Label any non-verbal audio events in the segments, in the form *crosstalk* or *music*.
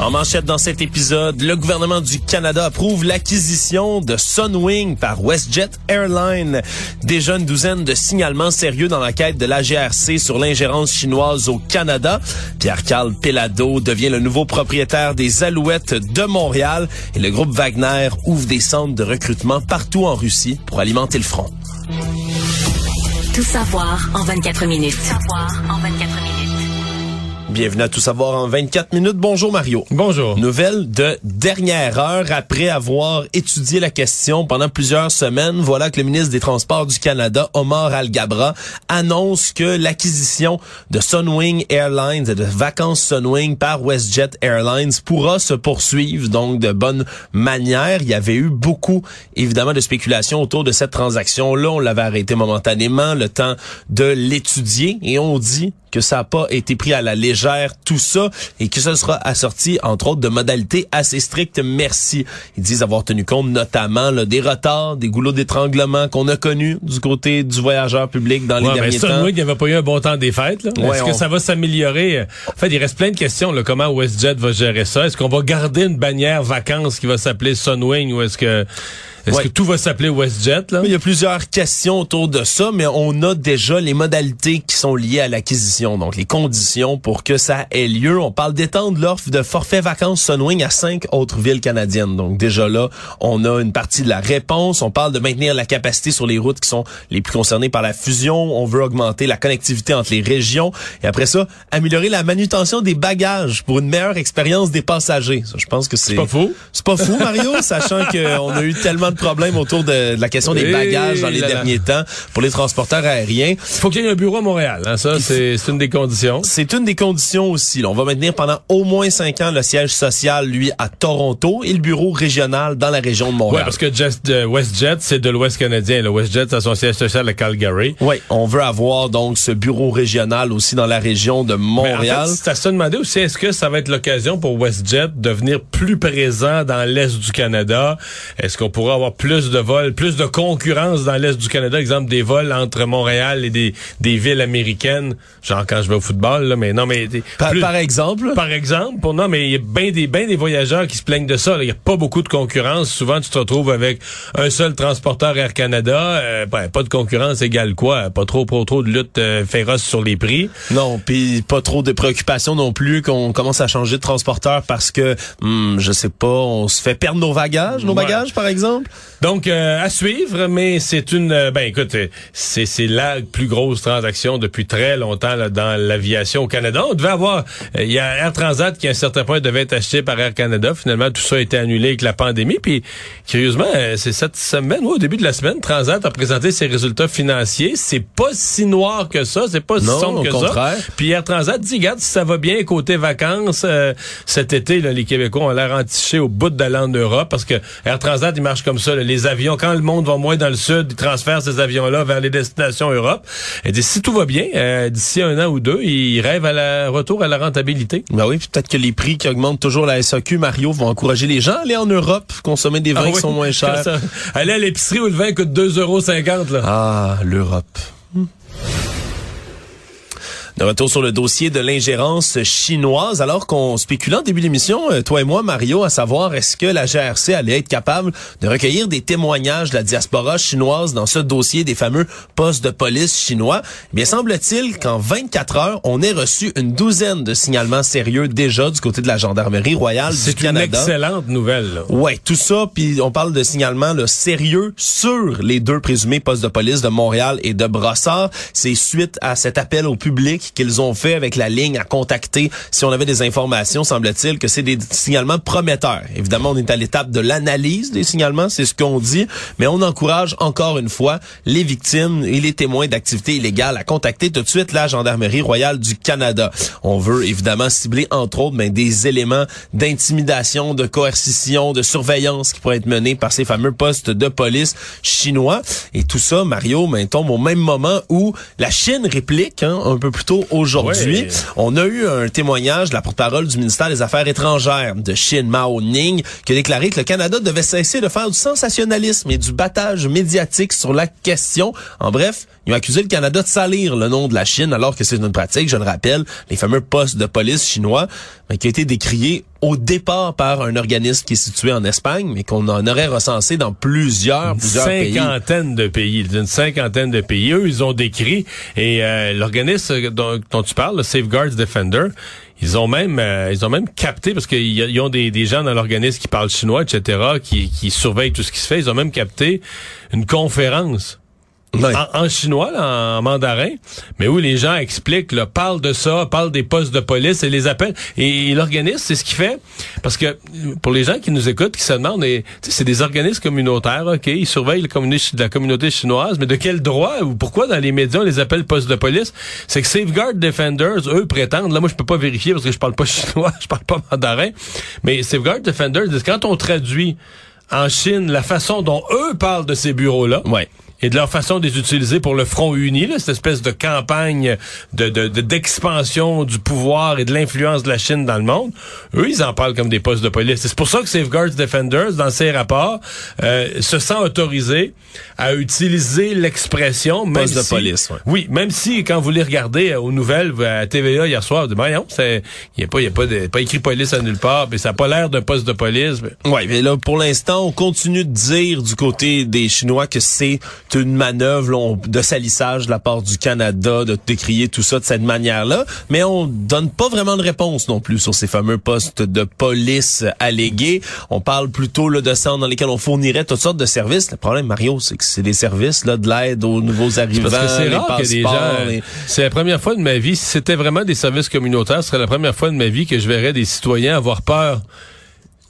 En manchette dans cet épisode, le gouvernement du Canada approuve l'acquisition de Sunwing par WestJet Airlines. Déjà une douzaine de signalements sérieux dans l'enquête de la GRC sur l'ingérence chinoise au Canada. Pierre-Carl Pelado devient le nouveau propriétaire des Alouettes de Montréal et le groupe Wagner ouvre des centres de recrutement partout en Russie pour alimenter le front. Tout savoir en 24 minutes. Tout savoir en 24 minutes. Bienvenue à Tout savoir en 24 minutes. Bonjour Mario. Bonjour. Nouvelle de dernière heure après avoir étudié la question pendant plusieurs semaines. Voilà que le ministre des Transports du Canada, Omar Al-Gabra, annonce que l'acquisition de Sunwing Airlines et de vacances Sunwing par WestJet Airlines pourra se poursuivre donc de bonne manière. Il y avait eu beaucoup, évidemment, de spéculation autour de cette transaction-là. On l'avait arrêté momentanément, le temps de l'étudier et on dit que ça n'a pas été pris à la légère tout ça et que ce sera assorti entre autres de modalités assez strictes. Merci. Ils disent avoir tenu compte notamment là, des retards, des goulots d'étranglement qu'on a connus du côté du voyageur public dans les Ouais, derniers temps. Sunwing, il n'y avait pas eu un bon temps des fêtes. Ouais, Est-ce on- que ça va s'améliorer? En fait, il reste plein de questions. Là, comment WestJet va gérer ça? Est-ce qu'on va garder une bannière vacances qui va s'appeler Sunwing ou est-ce que est-ce Ouais. que tout va s'appeler WestJet? Là? Il y a plusieurs questions autour de ça, mais on a déjà les modalités qui sont liées à l'acquisition, donc les conditions pour que ça ait lieu. On parle d'étendre l'offre de forfait vacances Sunwing à cinq autres villes canadiennes. Donc déjà là, on a une partie de la réponse. On parle de maintenir la capacité sur les routes qui sont les plus concernées par la fusion. On veut augmenter la connectivité entre les régions. Et après ça, améliorer la manutention des bagages pour une meilleure expérience des passagers. Ça, je pense que c'est... C'est pas fou. C'est pas fou, Mario, *laughs* sachant qu'on a eu tellement de problèmes autour de, de la question des bagages dans les là là. derniers temps pour les transporteurs aériens. Il faut qu'il y ait un bureau à Montréal. Hein, ça, c'est une des conditions. C'est une des conditions aussi. là. On va maintenir pendant au moins cinq ans le siège social, lui, à Toronto et le bureau régional dans la région de Montréal. parce que Just- WestJet, c'est de l'Ouest canadien. Le WestJet a son siège social à Calgary. Oui, on veut avoir donc ce bureau régional aussi dans la région de Mais en Montréal. fait, c'est à se demander aussi, est-ce que ça va être l'occasion pour WestJet de venir plus présent dans l'Est du Canada? Est-ce qu'on pourra avoir plus de vols, plus de concurrence dans l'Est du Canada? Exemple, des vols entre Montréal et des, des villes américaines, genre quand je vais au football, là, mais non, mais... par, plus- par exemple, par exemple, pour non, mais il y a bien des, ben des voyageurs qui se plaignent de ça. Il n'y a pas beaucoup de concurrence. Souvent, tu te retrouves avec un seul transporteur Air Canada. Euh, ben, pas de concurrence égale quoi? Pas trop, pas trop de lutte euh, féroce sur les prix. non, puis pas trop de préoccupations non plus qu'on commence à changer de transporteur parce que, hmm, je sais pas, on se fait perdre nos bagages, nos Ouais. bagages par exemple? Donc, euh, à suivre, mais c'est une... euh, ben, écoute, euh, c'est c'est la plus grosse transaction depuis très longtemps là, dans l'aviation au Canada. On devait avoir... euh, Il y a Air Transat qui, à un certain point, devait être acheté par Air Canada. Finalement, tout ça a été annulé avec la pandémie. Puis, curieusement, c'est cette semaine, ouais, au début de la semaine, Transat a présenté ses résultats financiers. C'est pas si noir que ça. C'est pas si Non, sombre au que contraire. ça. Puis Air Transat dit, regarde, si ça va bien côté vacances, euh, cet été, là, les Québécois ont l'air entichés au bout de la en Europe parce que Air Transat, il marche comme ça. là. les avions, quand le monde va moins dans le sud, ils transfèrent ces avions-là vers les destinations Europe. Elle dit, si tout va bien, euh, d'ici un an ou deux, ils rêvent à la retour à la rentabilité. Ben oui, peut-être que les prix qui augmentent toujours la SAQ, Mario, vont encourager les gens à aller en Europe, consommer des vins Ah qui oui, sont moins *laughs* chers. ça. Aller à l'épicerie où le vin coûte 2,50 euros. Ah, l'Europe. De retour sur le dossier de l'ingérence chinoise, alors qu'on spéculait en début d'émission, euh, toi et moi, Mario, à savoir est-ce que la GRC allait être capable de recueillir des témoignages de la diaspora chinoise dans ce dossier des fameux postes de police chinois? Eh bien, semble-t-il qu'en 24 heures, on ait reçu une douzaine de signalements sérieux déjà du côté de la gendarmerie royale du Canada. C'est une excellente nouvelle. Là. Ouais, tout ça, puis on parle de signalements là, sérieux sur les deux présumés postes de police de Montréal et de Brossard. C'est suite à cet appel au public qu'ils ont fait avec la ligne à contacter si on avait des informations, semble-t-il que c'est des signalements prometteurs. Évidemment, on est à l'étape de l'analyse des signalements, c'est ce qu'on dit, mais on encourage encore une fois les victimes et les témoins d'activités illégales à contacter tout de suite la Gendarmerie royale du Canada. On veut évidemment cibler entre autres ben, des éléments d'intimidation, de coercition, de surveillance qui pourraient être menés par ces fameux postes de police chinois. Et tout ça, Mario, ben, tombe au même moment où la Chine réplique hein, un peu plus tôt aujourd'hui. On a eu un témoignage de la porte-parole du ministère des Affaires étrangères de Chine, Mao Ning, qui a déclaré que le Canada devait cesser de faire du sensationnalisme et du battage médiatique sur la question. En bref, ils ont accusé le Canada de salir le nom de la Chine alors que c'est une pratique, je le rappelle, les fameux postes de police chinois, mais qui a été décrié au départ par un organisme qui est situé en Espagne, mais qu'on en aurait recensé dans plusieurs, plusieurs pays. Une cinquantaine de pays. Une cinquantaine de pays. Eux, ils ont décrit. Et euh, l'organisme dont, dont, tu parles, le Safeguards Defender, ils ont même euh, ils ont même capté, parce qu'ils ont des, des gens dans l'organisme qui parlent chinois, etc., qui, qui surveillent tout ce qui se fait. Ils ont même capté une conférence en, chinois, en mandarin, mais où les gens expliquent, là, parlent de ça, parlent des postes de police et les appellent. Et, l'organisme, c'est ce qu'il fait. Parce que pour les gens qui nous écoutent, qui se demandent, c'est des organismes communautaires, OK, ils surveillent la communauté chinoise, mais de quel droit ou pourquoi dans les médias on les appelle postes de police? C'est que Safeguard Defenders, eux, prétendent, là moi je peux pas vérifier parce que je parle pas *laughs* chinois, je parle pas mandarin, mais Safeguard Defenders, quand on traduit en Chine la façon dont eux parlent de ces bureaux-là, ouais et de leur façon de les utiliser pour le front uni, là, cette espèce de campagne de d'expansion du pouvoir et de l'influence de la Chine dans le monde, eux, ils en parlent comme des postes de police. C'est pour ça que Safeguards Defenders, dans ses rapports, euh, se sent autorisé à utiliser l'expression poste de police. Oui, même si quand vous les regardez euh, aux nouvelles à TVA hier soir, vous dites, voyons, c'est il y a pas il y a pas de, pas écrit police à nulle part, mais ça a pas l'air d'un poste de police. Mais... Ouais, mais là pour l'instant, on continue de dire du côté des Chinois que c'est une manœuvre de salissage de la part du Canada, de décrier tout ça de cette manière-là, mais on donne pas vraiment de réponse non plus sur ces fameux postes de police allégués. On parle plutôt là, de centres dans lesquels on fournirait toutes sortes de services. Le problème, Mario, c'est que c'est des services là, de l'aide aux nouveaux arrivants, c'est rare que des gens... C'est la première fois de ma vie, si c'était vraiment des services communautaires, ce serait la première fois de ma vie que je verrais des citoyens avoir peur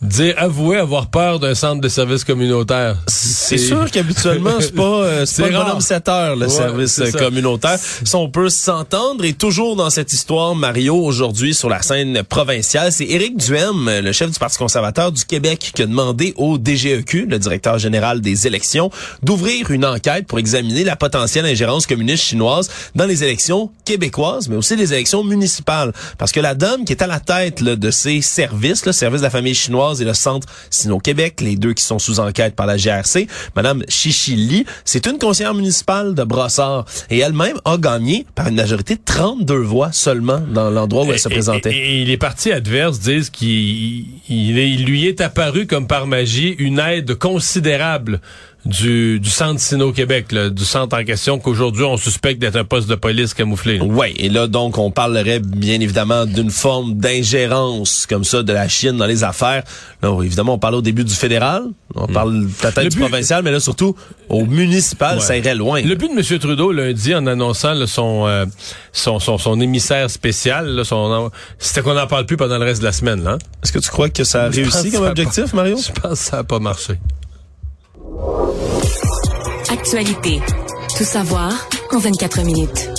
dire avouer avoir peur d'un centre de services communautaire. C'est sûr qu'habituellement c'est pas euh, *laughs* c'est pas bonhomme 7 heures le service communautaire. Si on peut s'entendre et toujours dans cette histoire Mario aujourd'hui sur la scène provinciale, c'est Éric Duhem, le chef du Parti conservateur du Québec qui a demandé au DGEQ, le directeur général des élections, d'ouvrir une enquête pour examiner la potentielle ingérence communiste chinoise dans les élections québécoises mais aussi les élections municipales parce que la dame qui est à la tête de ces services, le service de la famille chinoise et le Centre Sino-Québec, les deux qui sont sous enquête par la GRC. Madame Chichili, c'est une conseillère municipale de Brossard et elle-même a gagné par une majorité de 32 voix seulement dans l'endroit où elle se présentait. Et, les partis adverses disent qu'il il lui est apparu comme par magie une aide considérable du, du centre Sino-Québec, du centre en question qu'aujourd'hui on suspecte d'être un poste de police camouflé. Oui, et là donc on parlerait bien évidemment d'une forme d'ingérence comme ça de la Chine dans les affaires. Là, évidemment, on parle au début du fédéral, on hmm. parle peut-être du provincial, mais là surtout au municipal, ça irait loin. Le but de M. Trudeau lundi en annonçant euh, son, son, son, émissaire spécial, c'était qu'on n'en parle plus pendant le reste de la semaine. Là. Est-ce que tu crois que ça a réussi comme objectif, Mario? *laughs* Je pense que ça n'a pas marché. Actualité. Tout savoir en 24 minutes.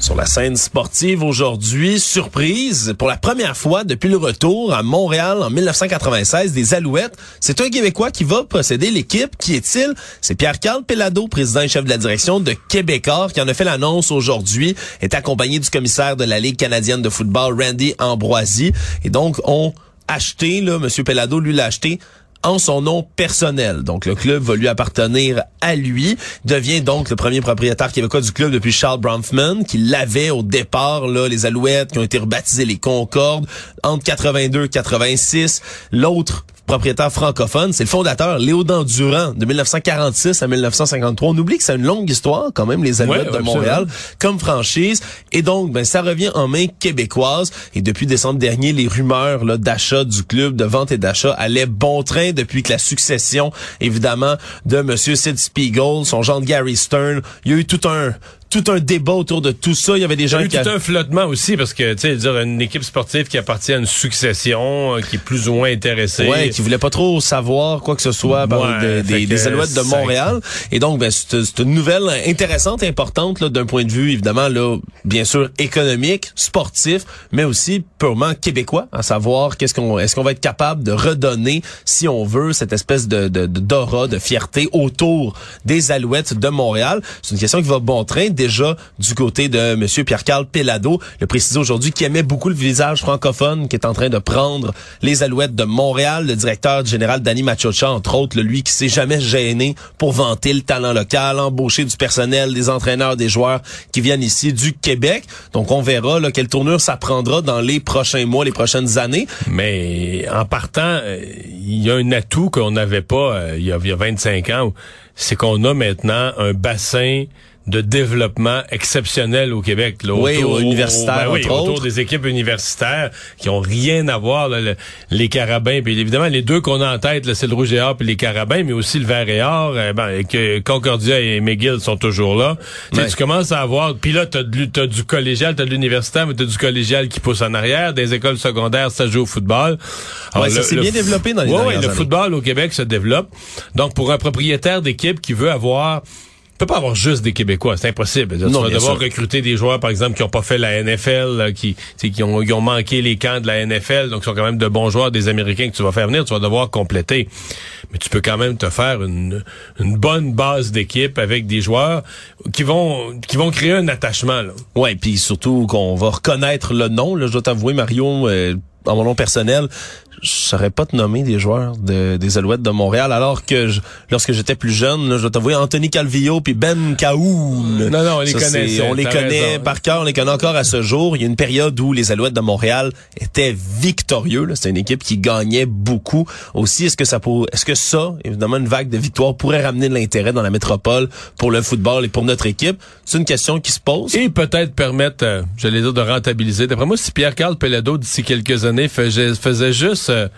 Sur la scène sportive aujourd'hui, surprise, pour la première fois depuis le retour à Montréal en 1996 des Alouettes, c'est un Québécois qui va posséder l'équipe. Qui est-il? C'est Pierre-Carl Pellado, président et chef de la direction de Québécois, qui en a fait l'annonce aujourd'hui, est accompagné du commissaire de la Ligue canadienne de football, Randy Ambroisi. Et donc, on acheté, là, M. Pellado, lui, l'a acheté en son nom personnel. Donc le club va lui appartenir à lui, devient donc le premier propriétaire québécois du club depuis Charles Bronfman, qui l'avait au départ, là, les Alouettes, qui ont été rebaptisés les Concordes, entre 82 et 86. L'autre propriétaire francophone, c'est le fondateur Léo Durand de 1946 à 1953. On oublie que c'est une longue histoire quand même les Alouettes de Montréal comme franchise. Et donc ben ça revient en main québécoise. Et depuis décembre dernier les rumeurs d'achat du club de vente et d'achat allaient bon train depuis que la succession évidemment de monsieur Sid Spiegel, son genre de Gary Stern, il y a eu tout un tout un débat autour de tout ça. Il y avait des gens Il y a eu qui... tout un flottement aussi parce que, tu sais, dire une équipe sportive qui appartient à une succession, euh, qui est plus ou moins intéressée. Ouais, qui voulait pas trop savoir quoi que ce soit Ouais, des, des, Alouettes de Montréal. Et donc, ben, c'est c'est une nouvelle intéressante, importante là, d'un point de vue, évidemment, là, bien sûr, économique, sportif, mais aussi purement québécois, à savoir qu'est-ce qu'on est-ce qu'on va être capable de redonner, si on veut, cette espèce de de- de- d'aura, de, fierté autour des Alouettes de Montréal. C'est une question qui va bon train déjà du côté de Monsieur Pierre-Carl Pellado, le précisé aujourd'hui, qui aimait beaucoup le visage francophone, qui est en train de prendre les Alouettes de Montréal, le directeur général Danny Machocha, entre autres, le lui qui s'est jamais gêné pour vanter le talent local, embaucher du personnel, des entraîneurs, des joueurs qui viennent ici du Québec. Donc on verra là, quelle tournure ça prendra dans les prochains mois, les prochaines années. Mais en partant, euh, il y a un atout qu'on n'avait pas euh, il, y a, il y a 25 ans, c'est qu'on a maintenant un bassin de développement exceptionnel au Québec. Là, Oui, au universitaire, ben oui, autour des équipes universitaires qui ont rien à voir, là, le- les Carabins. Puis évidemment, les deux qu'on a en tête, là, c'est le Rouge et Or puis les Carabins, mais aussi le Vert et Or. euh, ben, et que Concordia et McGill sont toujours là. Ouais. Tu commences à avoir... Puis là, t'as, t'as du collégial, t'as de l'universitaire, mais t'as du collégial qui pousse en arrière. Des écoles secondaires, ça joue au football. Alors, Ouais, ça s'est bien développé dans les Ouais, ouais, dernières le années. football au Québec se développe. Donc, pour un propriétaire d'équipe qui veut avoir peut pas avoir juste des Québécois, c'est impossible. Tu Non, vas devoir sûr. recruter des joueurs, par exemple, qui ont pas fait la NFL, là, qui, tu sais, qui, ont, qui ont manqué les camps de la NFL, donc sont quand même de bons joueurs, des Américains que tu vas faire venir, tu vas devoir compléter. Mais tu peux quand même te faire une, une bonne base d'équipe avec des joueurs qui vont qui vont créer un attachement. Là. Ouais, puis surtout qu'on va reconnaître le nom. Là, je dois t'avouer, Mario, euh, en mon nom personnel, je saurais pas te nommer des joueurs de, des Alouettes de Montréal, alors que je- lorsque j'étais plus jeune, là, je dois t'avouer, Anthony Calvillo puis Ben Caoul. Non, non, on les connaît, c'est- c'est- On les connaît raison. par cœur, on les connaît encore à ce jour. Il y a une période où les Alouettes de Montréal étaient victorieux. C'était une équipe qui gagnait beaucoup. Aussi, est-ce que ça pour, est-ce que ça, évidemment, une vague de victoires pourrait ramener de l'intérêt dans la métropole pour le football et pour notre équipe? C'est une question qui se pose. Et peut-être permettre, euh, j'allais dire, de rentabiliser. D'après moi, si Pierre-Carl Pelado, d'ici quelques années, faisait, faisait juste euh,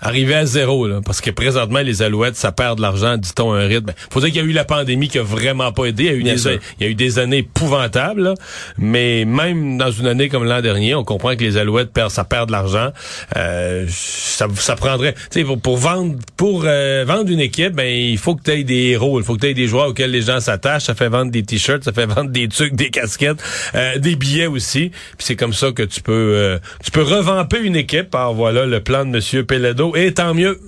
arriver à zéro, là, parce que présentement, les Alouettes, ça perd de l'argent, dit-on, un rythme. faut dire qu'il y a eu la pandémie qui a vraiment pas aidé. Il y a eu, Bien des, sûr. il y a eu des années épouvantables, là. mais même dans une année comme l'an dernier, on comprend que les Alouettes perdent, ça perd de l'argent. Euh, ça, ça prendrait, tu sais, pour, pour vendre, pour euh, vendre une équipe, ben il faut que tu aies des héros, il faut que tu aies des joueurs auxquels les gens s'attachent. Ça fait vendre des t-shirts, ça fait vendre des trucs, des casquettes, euh, des billets aussi. Puis c'est comme ça que tu peux, euh, tu peux revamper une équipe. Alors voilà le plan de Monsieur Pelledo. Et tant mieux.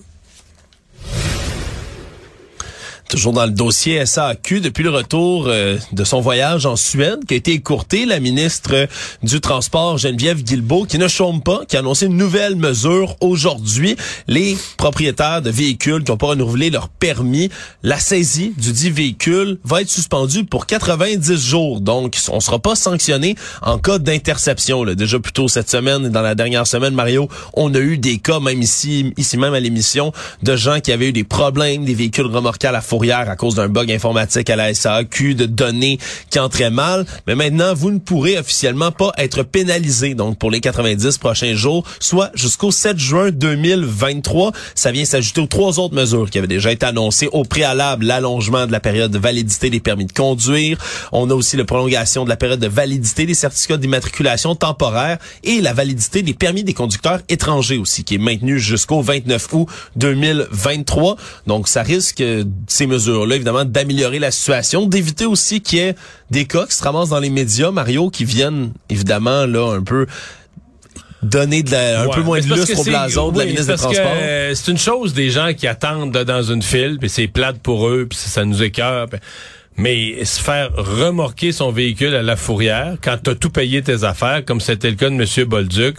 Toujours dans le dossier SAQ, depuis le retour euh, de son voyage en Suède, qui a été écourté, la ministre du Transport, Geneviève Guilbeault, qui ne chôme pas, qui a annoncé une nouvelle mesure aujourd'hui. Les propriétaires de véhicules qui n'ont pas renouvelé leur permis, la saisie du dit véhicule va être suspendue pour 90 jours. Donc, on sera pas sanctionné en cas d'interception. Déjà plus tôt cette semaine dans la dernière semaine, Mario, on a eu des cas, même ici, ici même à l'émission, de gens qui avaient eu des problèmes, des véhicules remorqués à la fourrière à cause d'un bug informatique à la SAQ, de données qui entraient mal. Mais maintenant, vous ne pourrez officiellement pas être pénalisé. Donc, pour les 90 prochains jours, soit jusqu'au 7 juin 2023. Ça vient s'ajouter aux trois autres mesures qui avaient déjà été annoncées au préalable. L'allongement de la période de validité des permis de conduire. On a aussi la prolongation de la période de validité des certificats d'immatriculation temporaire et la validité des permis des conducteurs étrangers aussi, qui est maintenue jusqu'au 29 août 2023. Donc, ça risque, mesures-là, évidemment, d'améliorer la situation, d'éviter aussi qu'il y ait des cas qui se ramassent dans les médias, Mario, qui viennent, évidemment, là, un peu donner de la- un Ouais, peu moins de lustre au blason de la ministre des Transports. euh, c'est une chose des gens qui attendent là, dans une file, puis c'est plate pour eux, puis ça, ça nous écœure. Mais se faire remorquer son véhicule à la fourrière quand t'as tout payé tes affaires, comme c'était le cas de M. Bolduc,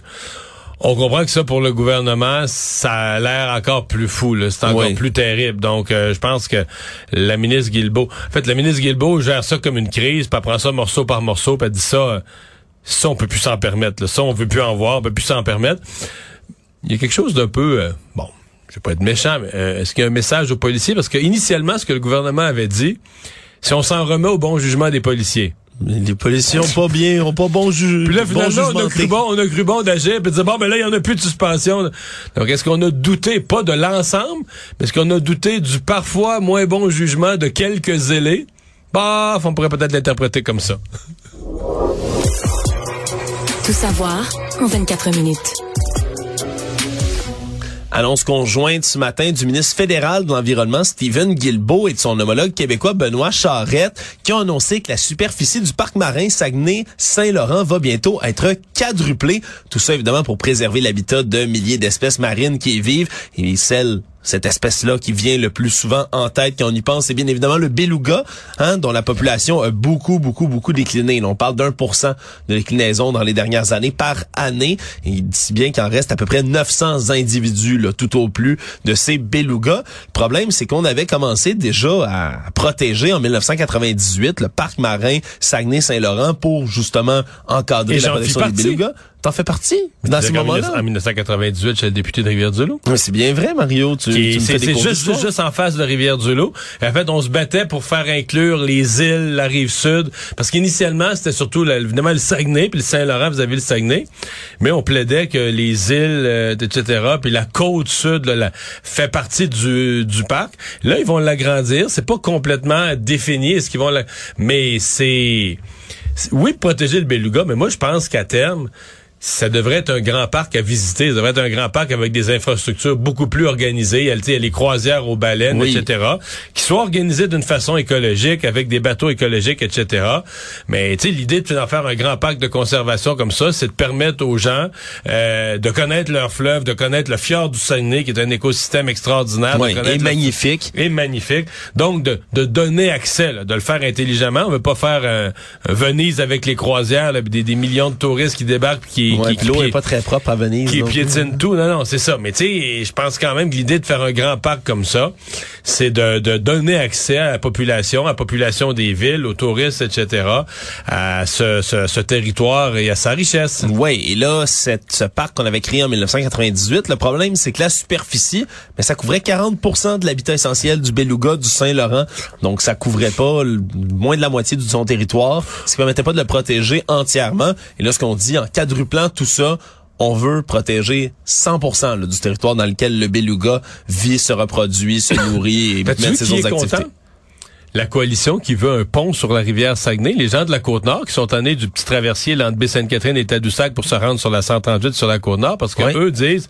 On comprend que ça, pour le gouvernement, ça a l'air encore plus fou. là. C'est encore Oui. plus terrible. Donc, euh, je pense que la ministre Guilbeault... En fait, la ministre Guilbeault gère ça comme une crise, puis elle prend ça morceau par morceau, puis elle dit ça... euh, ça, on peut plus s'en permettre. là. Ça, on veut plus en voir, on peut plus s'en permettre. Il y a quelque chose d'un peu... euh, bon, je vais pas être méchant, mais euh, est-ce qu'il y a un message aux policiers? Parce que initialement, ce que le gouvernement avait dit, si on s'en remet au bon jugement des policiers. Les policiers ont pas bien, ont pas bon jugé. Puis là, bon finalement, on a cru bon, on a cru bon d'agir, puis de dire, bon, ben là, il y en a plus de suspension. Donc, est-ce qu'on a douté, pas de l'ensemble, mais est-ce qu'on a douté du parfois moins bon jugement de quelques zélés? Bah, on pourrait peut-être l'interpréter comme ça. Tout savoir en 24 minutes. Annonce conjointe ce matin du ministre fédéral de l'Environnement, Stephen Guilbeault, et de son homologue québécois, Benoît Charrette, qui ont annoncé que la superficie du parc marin Saguenay-Saint-Laurent va bientôt être quadruplée. Tout ça, évidemment, pour préserver l'habitat de milliers d'espèces marines qui y vivent et celles cette espèce-là qui vient le plus souvent en tête quand on y pense, c'est bien évidemment le beluga, hein, dont la population a beaucoup, beaucoup, beaucoup décliné. On parle d'un pour cent de déclinaison dans les dernières années par année. Et il dit bien qu'il en reste à peu près 900 individus, là, tout au plus, de ces belugas. Le problème, c'est qu'on avait commencé déjà à protéger en 1998 le parc marin Saguenay-Saint-Laurent pour justement encadrer Et la protection des belugas. T'en fais partie? Dans ces En moments-là? En 1998, j'étais le député de Rivière-du-Loup. Oui, C'est bien vrai, Mario. Tu, tu C'est juste, juste en face de Rivière-du-Loup. En fait, on se battait pour faire inclure les îles, la rive sud, parce qu'initialement, c'était surtout la- évidemment le Saguenay, puis le Saint-Laurent, vous avez le Saguenay, mais on plaidait que les îles, euh, etc., puis la côte sud là, la- fait partie du, du parc. Là, ils vont l'agrandir. C'est pas complètement défini. Est-ce qu'ils vont la... Mais c'est... c'est- Oui, protéger le beluga, mais moi, je pense qu'à terme, ça devrait être un grand parc à visiter. Ça devrait être un grand parc avec des infrastructures beaucoup plus organisées. Il y a, tu sais, il y a les croisières aux baleines, Oui. etc. Qui soient organisées d'une façon écologique, avec des bateaux écologiques, etc. Mais tu sais, l'idée d'en faire un grand parc de conservation comme ça, c'est de permettre aux gens euh, de connaître leur fleuve, de connaître le fjord du Saguenay, qui est un écosystème extraordinaire. de Oui, et magnifique. et magnifique. Donc, de, de donner accès, là, de le faire intelligemment. On veut pas faire un, un Venise avec les croisières, là, des, des millions de touristes qui débarquent puis qui, Ouais, qui, l'eau est pas très propre à Venise. qui plus. piétinent tout. Non, non, c'est ça. Mais tu sais, je pense quand même que l'idée de faire un grand parc comme ça, c'est de, de donner accès à la population, à la population des villes, aux touristes, etc., à ce, ce, ce territoire et à sa richesse. Oui, et là, cette, ce parc qu'on avait créé en 1998, le problème, c'est que la superficie, mais ça couvrait 40% de l'habitat essentiel du Beluga, du Saint-Laurent. Donc, ça couvrait pas le- moins de la moitié de son territoire, ce qui permettait pas de le protéger entièrement. Et là, ce qu'on dit, en quadruplant tout ça, on veut protéger 100 là, du territoire dans lequel le Beluga vit, se reproduit, se nourrit et mène ses autres activités. content? La coalition qui veut un pont sur la rivière Saguenay, les gens de la Côte-Nord qui sont tannés du petit traversier là, entre Baie-Sainte-Catherine et Tadoussac pour se rendre sur la 138 sur la Côte-Nord parce que Oui. eux disent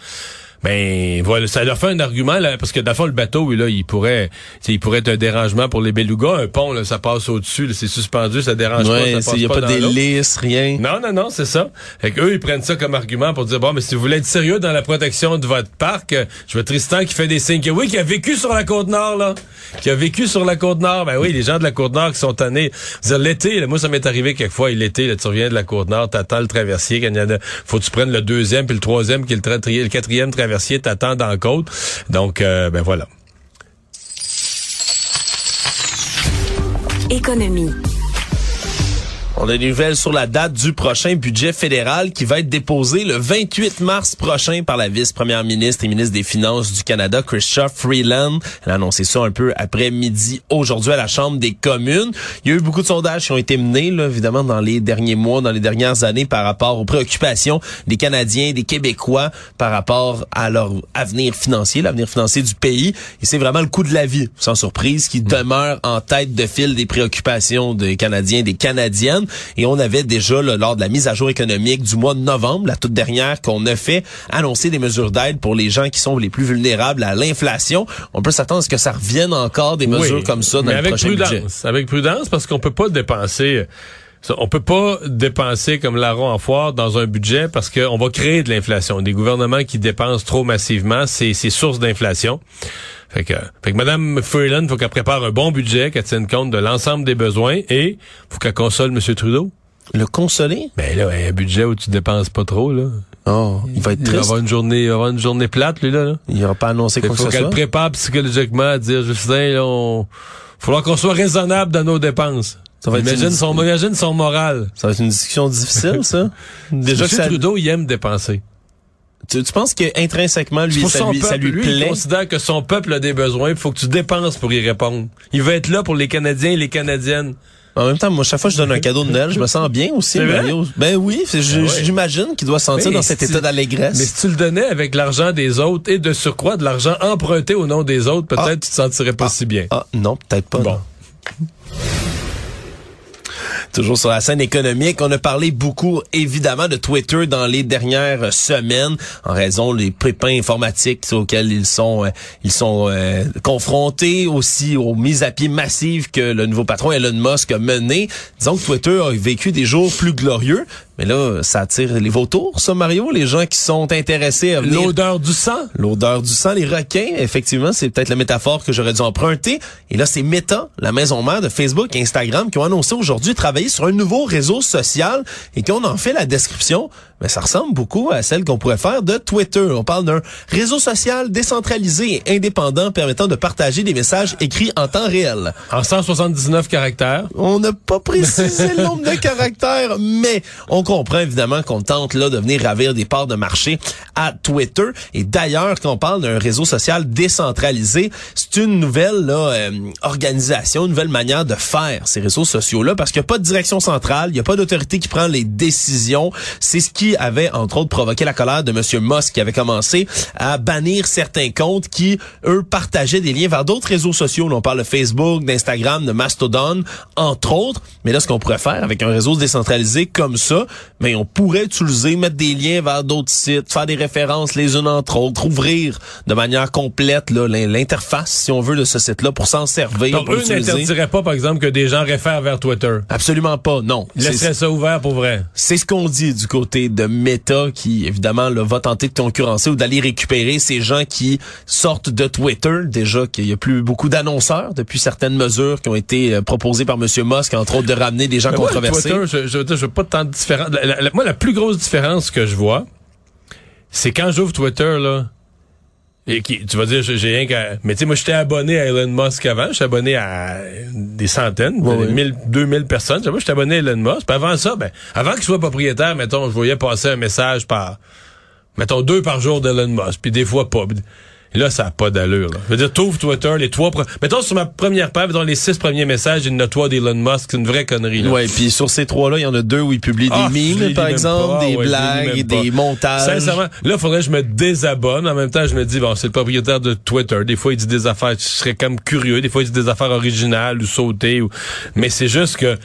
ben voilà, ça leur fait un argument là, parce que dans le fond le bateau oui, là, il pourrait il pourrait être un dérangement pour les belugas, un pont là, ça passe au-dessus, c'est suspendu, ça dérange Ouais, pas, il passe y a pas l'eau. d'hélice, rien. Non, non, non, c'est ça. Fait eux, ils prennent ça comme argument pour dire, bon, mais si vous voulez être sérieux dans la protection de votre parc, je veux Tristan qui fait des signes que oui, qui a vécu sur la Côte-Nord, là. Qui a vécu sur la Côte-Nord. Ben oui, les gens de la Côte-Nord qui sont tannés. L'été, moi, ça m'est arrivé quelquefois, l'été, tu reviens de la Côte-Nord, t'attends le traversier, quand il y en a, faut que tu prennes le deuxième, puis le troisième, qui est le, le quatrième traversier, t'attends dans la côte. Donc, euh, ben voilà. Économie. On a des nouvelles sur la date du prochain budget fédéral qui va être déposé le 28 mars prochain par la vice-première ministre et ministre des Finances du Canada, Chrystia Freeland. Elle a annoncé ça un peu après midi aujourd'hui à la Chambre des communes. Il y a eu beaucoup de sondages qui ont été menés, là, évidemment, dans les derniers mois, dans les dernières années par rapport aux préoccupations des Canadiens, des Québécois par rapport à leur avenir financier, l'avenir financier du pays. Et c'est vraiment le coût de la vie, sans surprise, qui demeure en tête de file des préoccupations des Canadiens, des Canadiennes. Et on avait déjà, là, lors de la mise à jour économique du mois de novembre, la toute dernière qu'on a fait, annoncer des mesures d'aide pour les gens qui sont les plus vulnérables à l'inflation. On peut s'attendre à ce que ça revienne encore des mesures Oui, comme ça dans mais le avec prochain prudence, budget. Avec prudence, parce qu'on peut pas dépenser. On peut pas dépenser comme larron en foire dans un budget parce qu'on va créer de l'inflation. Des gouvernements qui dépensent trop massivement, c'est source d'inflation. Fait que, fait que Mme Freeland, faut qu'elle prépare un bon budget, qu'elle tienne compte de l'ensemble des besoins et faut qu'elle console M. Trudeau. Le consoler? Ben là, un budget où tu dépenses pas trop, là. Oh, il va être Il va triste. avoir une journée, il va avoir une journée plate, lui, là. là. Il n'aura pas annoncé Il quoi que faut ce qu'elle soit. prépare psychologiquement à dire, Justin, là, on... Faudra qu'on soit raisonnable dans nos dépenses. Ça va être imagine, une- son, imagine son moral. Ça va être une discussion difficile, ça. *laughs* Déjà que Monsieur ça, Trudeau, il aime dépenser. Tu, tu penses que intrinsèquement lui, ça lui, ça il considère que son peuple a des besoins, il faut que tu dépenses pour y répondre. Il va être là pour les Canadiens et les Canadiennes. En même temps, moi, chaque fois que je donne un cadeau de Noël, je me sens bien aussi? Mario. Ben oui, Ah ouais. j'imagine qu'il doit se sentir Mais dans cet si- état Mais d'allégresse. si tu le donnais avec l'argent des autres et de surcroît de l'argent emprunté au nom des autres, peut-être Ah. tu te sentirais pas si bien. Ah, non, peut-être pas. Bon. non. Toujours sur la scène économique, on a parlé beaucoup évidemment de Twitter dans les dernières semaines en raison des pépins informatiques auxquels ils sont euh, ils sont euh, confrontés aussi aux mises à pied massives que le nouveau patron Elon Musk a menées. Disons que Twitter a vécu des jours plus glorieux, mais là ça attire les vautours, ça Mario, les gens qui sont intéressés à venir L'odeur du sang? L'odeur du sang, les requins, effectivement, c'est peut-être la métaphore que j'aurais dû emprunter. Et là, c'est Meta, la maison mère de Facebook et Instagram, qui ont annoncé aujourd'hui travailler sur un nouveau réseau social et qu'on en fait la description. Mais ça ressemble beaucoup à celle qu'on pourrait faire de Twitter. On parle d'un réseau social décentralisé et indépendant permettant de partager des messages écrits en temps réel. En 179 caractères. On n'a pas précisé le nombre de *laughs* caractères, mais on comprend évidemment qu'on tente là de venir ravir des parts de marché à Twitter. Et d'ailleurs, quand on parle d'un réseau social décentralisé, c'est une nouvelle là, euh, organisation, une nouvelle manière de faire ces réseaux sociaux-là, parce qu'il n'y a pas de direction centrale, il n'y a pas d'autorité qui prend les décisions. C'est ce qui avait, entre autres, provoqué la colère de M. Musk, qui avait commencé à bannir certains comptes qui, eux, partageaient des liens vers d'autres réseaux sociaux. Là, on parle de Facebook, d'Instagram, de Mastodon, entre autres. Mais là, ce qu'on pourrait faire avec un réseau décentralisé comme ça, mais on pourrait utiliser, mettre des liens vers d'autres sites, faire des références les unes entre autres, ouvrir de manière complète l'interface, si on veut, de ce site-là pour s'en servir. Donc, eux n'interdiraient pas, par exemple, que des gens réfèrent vers Twitter. Absolument pas, non. Laisseraient ça ouvert pour vrai. c'est ce qu'on dit du côté de Meta qui, évidemment, là, va tenter de concurrencer ou d'aller récupérer ces gens qui sortent de Twitter. Déjà qu'il y a plus beaucoup d'annonceurs depuis certaines mesures qui ont été euh, proposées par M. Musk, entre autres de ramener des gens Mais moi, controversés. Twitter, je, je, je, je veux pas tant de différence. La- la- la- moi, la plus grosse différence que je vois, c'est quand j'ouvre Twitter, là, et qui, tu vas dire, j'ai rien qu'à... Mais tu sais, moi, j'étais abonné à Elon Musk avant. J'étais abonné à des centaines, Ouais, des ouais. 1000, 2000 personnes. Moi, j'étais abonné à Elon Musk. Puis avant ça, ben, avant que je sois propriétaire, mettons, je voyais passer un message par, mettons, deux par jour d'Elon Musk. Puis des fois pas. Là, ça n'a pas d'allure. Là. Je veux dire, t'ouvres Twitter, les trois... pre- Mettons, sur ma première page, mettons, les six premiers messages, il y en a trois d'Elon Musk. C'est une vraie connerie. Là. Ouais, puis sur ces trois-là, il y en a deux où il publie Ah, des les memes, par exemple, pas. des Ouais, blagues, des montages. Sincèrement, là, faudrait que je me désabonne. En même temps, je me dis, bon, c'est le propriétaire de Twitter. Des fois, il dit des affaires, je serais comme curieux. Des fois, il dit des affaires originales ou sautées. Ou... Mais c'est juste que,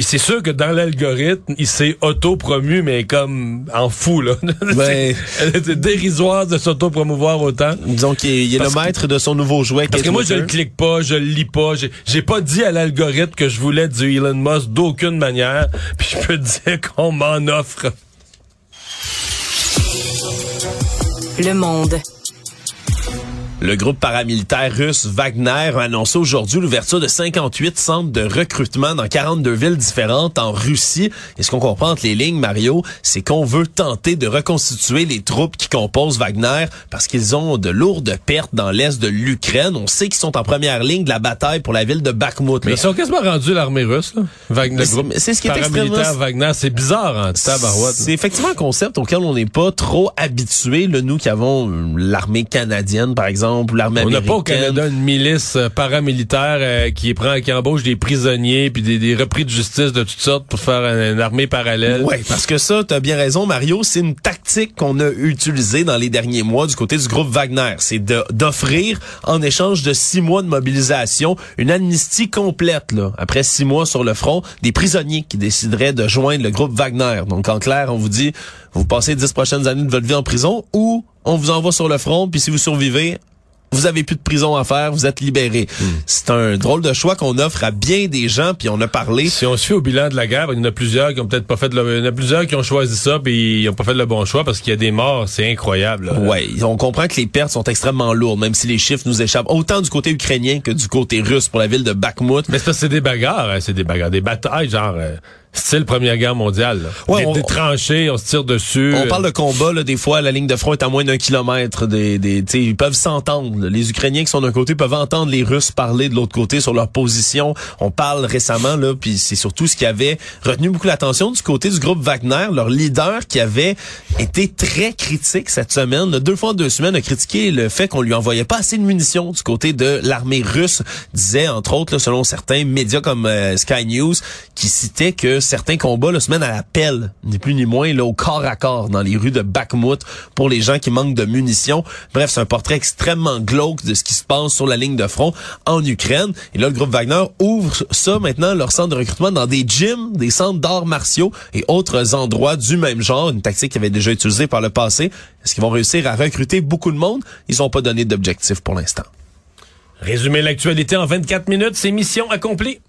c'est sûr que dans l'algorithme, il s'est auto-promu, mais comme en fou, là. *laughs* Ouais. c'est *laughs* c'est dérisoire de s'auto-promouvoir autant. Disons qu'il est, il est Parce le que- maître de son nouveau jouet. Parce que moi, je le clique pas, je le lis pas. J'ai- J'ai pas dit à l'algorithme que je voulais du Elon Musk d'aucune manière. *laughs* Puis je peux te dire qu'on m'en offre. Le monde. Le groupe paramilitaire russe Wagner a annoncé aujourd'hui l'ouverture de 58 centres de recrutement dans 42 villes différentes en Russie. Et ce qu'on comprend entre les lignes, Mario, c'est qu'on veut tenter de reconstituer les troupes qui composent Wagner parce qu'ils ont de lourdes pertes dans l'est de l'Ukraine. On sait qu'ils sont en première ligne de la bataille pour la ville de Bakhmut. Mais là. ils sont quasiment rendus l'armée russe, là. Wagner, le c'est- ce qui est paramilitaire extrêmement- Wagner. C'est bizarre, tabarouette. C'est effectivement un concept auquel on n'est pas trop habitué, là, nous qui avons euh, l'armée canadienne, par exemple, ou l'armée On n'a pas au Canada une milice euh, paramilitaire euh, qui prend, qui embauche des prisonniers puis des, des repris de justice de toutes sortes pour faire une, une armée parallèle. Oui, parce que ça, tu as bien raison, Mario, c'est une tactique qu'on a utilisée dans les derniers mois du côté du groupe Wagner. C'est d'offrir, en échange de six mois de mobilisation, une amnistie complète, là, après six mois sur le front, des prisonniers qui décideraient de joindre le groupe Wagner. Donc, en clair, on vous dit, vous passez dix prochaines années de votre vie en prison ou on vous envoie sur le front, puis si vous survivez, vous avez plus de prison à faire, vous êtes libéré. C'est un drôle de choix qu'on offre à bien des gens, puis on a parlé Si on se fait au bilan de la guerre, il y en a plusieurs qui ont peut-être pas fait le, il y en a plusieurs qui ont choisi ça puis ils ont pas fait le bon choix parce qu'il y a des morts, c'est incroyable. là. Ouais, on comprend que les pertes sont extrêmement lourdes, même si les chiffres nous échappent, autant du côté ukrainien que du côté russe pour la ville de Bakhmut. Mais c'est des bagarres, hein, c'est des bagarres, des batailles genre euh, C'est le Première Guerre mondiale. Là. Ouais, des, on- des tranchées, on se tire dessus. On parle de combat, là, des fois, la ligne de front est à moins d'un kilomètre. Des, des, tu sais, ils peuvent s'entendre. Les Ukrainiens qui sont d'un côté peuvent entendre les Russes parler de l'autre côté sur leur position. On parle récemment, là, puis c'est surtout ce qui avait retenu beaucoup l'attention du côté du groupe Wagner, leur leader qui avait été très critique cette semaine. Deux fois en deux semaines, a critiqué le fait qu'on lui envoyait pas assez de munitions du côté de l'armée russe. Disait, entre autres, là, selon certains médias comme euh, Sky News, qui citaient que certains combats là, se mènent à la pelle, ni plus ni moins, là, au corps à corps dans les rues de Bakhmut pour les gens qui manquent de munitions. Bref, c'est un portrait extrêmement glauque de ce qui se passe sur la ligne de front en Ukraine. Et là, le groupe Wagner ouvre ça maintenant, leur centre de recrutement, dans des gyms, des centres d'arts martiaux et autres endroits du même genre, une tactique qui avait déjà utilisée par le passé. Est-ce qu'ils vont réussir à recruter beaucoup de monde? Ils n'ont pas donné d'objectif pour l'instant. Résumer l'actualité en 24 minutes, c'est mission accomplie.